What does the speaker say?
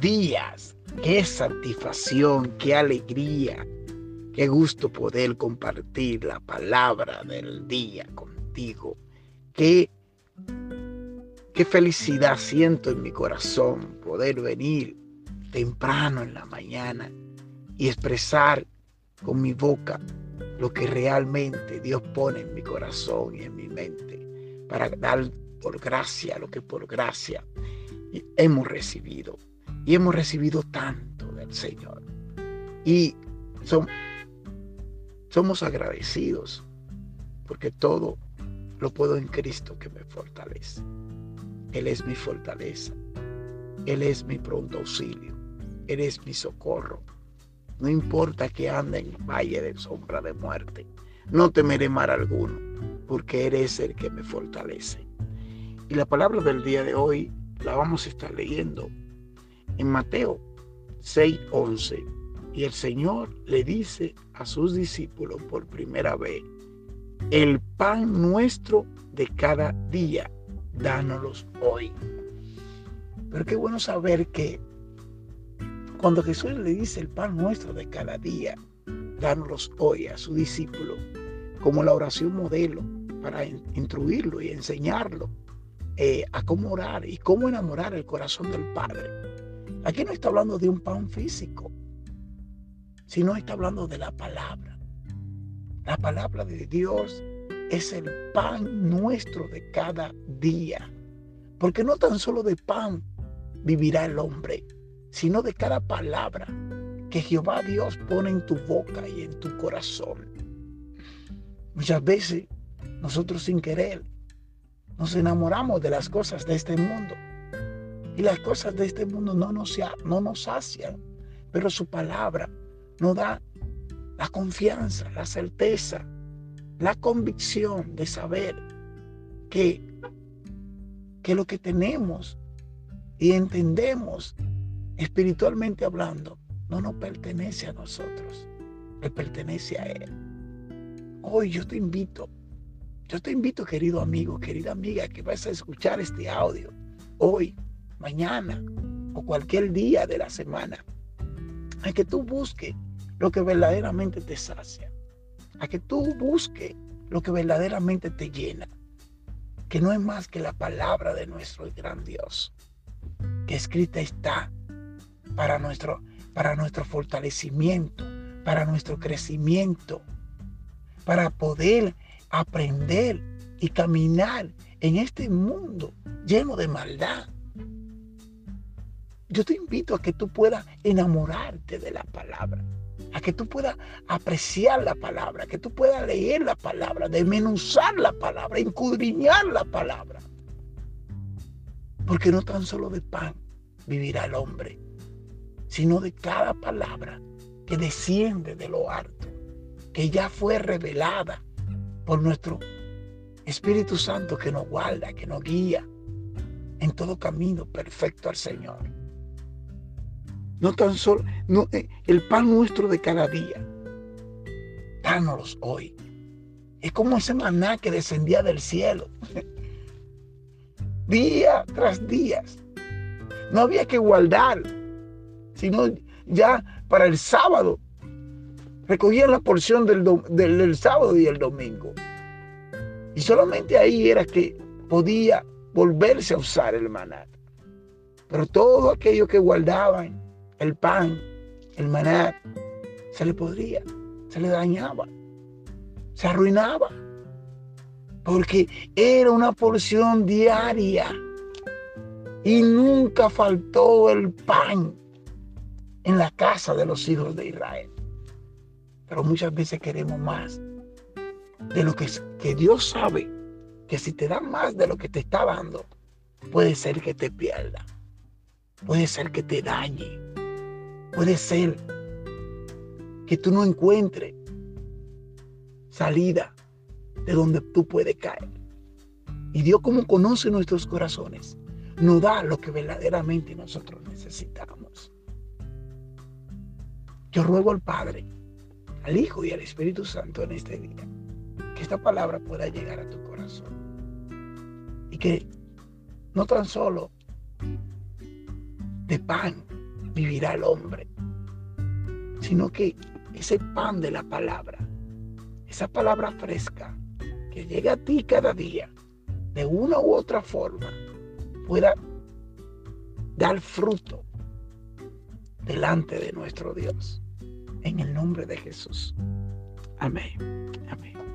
días. Qué satisfacción, qué alegría, qué gusto poder compartir la palabra del día contigo. Qué, qué felicidad siento en mi corazón poder venir temprano en la mañana y expresar con mi boca lo que realmente Dios pone en mi corazón y en mi mente para dar por gracia lo que por gracia hemos recibido. Y hemos recibido tanto del Señor. Y somos agradecidos porque todo lo puedo en Cristo que me fortalece. Él es mi fortaleza. Él es mi pronto auxilio. Él es mi socorro. No importa que ande en valle de sombra de muerte. No temeré mal alguno, porque eres el que me fortalece. Y la palabra del día de hoy la vamos a estar leyendo en Mateo 6:11. Y el Señor le dice a sus discípulos por primera vez, el pan nuestro de cada día, dánoslos hoy. Pero qué bueno saber que cuando Jesús le dice el pan nuestro de cada día, dánoslos hoy a su discípulo, como la oración modelo para instruirlo y enseñarlo eh, a cómo orar y cómo enamorar el corazón del Padre. Aquí no está hablando de un pan físico, sino está hablando de la palabra. La palabra de Dios es el pan nuestro de cada día. Porque no tan solo de pan vivirá el hombre, sino de cada palabra que Jehová Dios pone en tu boca y en tu corazón. Muchas veces nosotros sin querer nos enamoramos de las cosas de este mundo. Y las cosas de este mundo no nos, no nos sacian, pero su palabra nos da la confianza, la certeza, la convicción de saber que, que lo que tenemos y entendemos espiritualmente hablando no nos pertenece a nosotros, le pertenece a Él. Hoy yo te invito yo te invito, querido amigo, querida amiga, que vas a escuchar este audio hoy, mañana o cualquier día de la semana, a que tú busques lo que verdaderamente te sacia, a que tú busques lo que verdaderamente te llena, que no es más que la palabra de nuestro gran Dios, que escrita está para nuestro, para nuestro fortalecimiento, para nuestro crecimiento, para poder aprender y caminar en este mundo lleno de maldad. Yo te invito a que tú puedas enamorarte de la palabra, a que tú puedas apreciar la palabra, a que tú puedas leer la palabra, desmenuzar la palabra, encudriñar la palabra. Porque no tan solo de pan vivirá el hombre, sino de cada palabra que desciende de lo alto, que ya fue revelada por nuestro Espíritu Santo que nos guarda, que nos guía en todo camino perfecto al Señor. No tan solo no, eh, el pan nuestro de cada día. Dánoslos hoy. Es como ese maná que descendía del cielo. día tras día. No había que guardar, sino ya para el sábado recogían la porción del, del, sábado y el domingo. Y solamente ahí era que podía volverse a usar el maná. Pero todo aquello que guardaban, el pan, el maná, se le podría, se le dañaba, se arruinaba. Porque era una porción diaria. Y nunca faltó el pan en la casa de los hijos de Israel. Pero muchas veces queremos más de lo que, que Dios sabe que si te da más de lo que te está dando, puede ser que te pierda, puede ser que te dañe, puede ser que tú no encuentres salida de donde tú puedes caer. Y Dios como conoce nuestros corazones, nos da lo que verdaderamente nosotros necesitamos. Yo ruego al Padre al Hijo y al Espíritu Santo en este día. Que esta palabra pueda llegar a tu corazón. Y que no tan solo de pan vivirá el hombre, sino que ese pan de la palabra, esa palabra fresca que llega a ti cada día, de una u otra forma, pueda dar fruto delante de nuestro Dios. En el nombre de Jesús. Amén. Amén.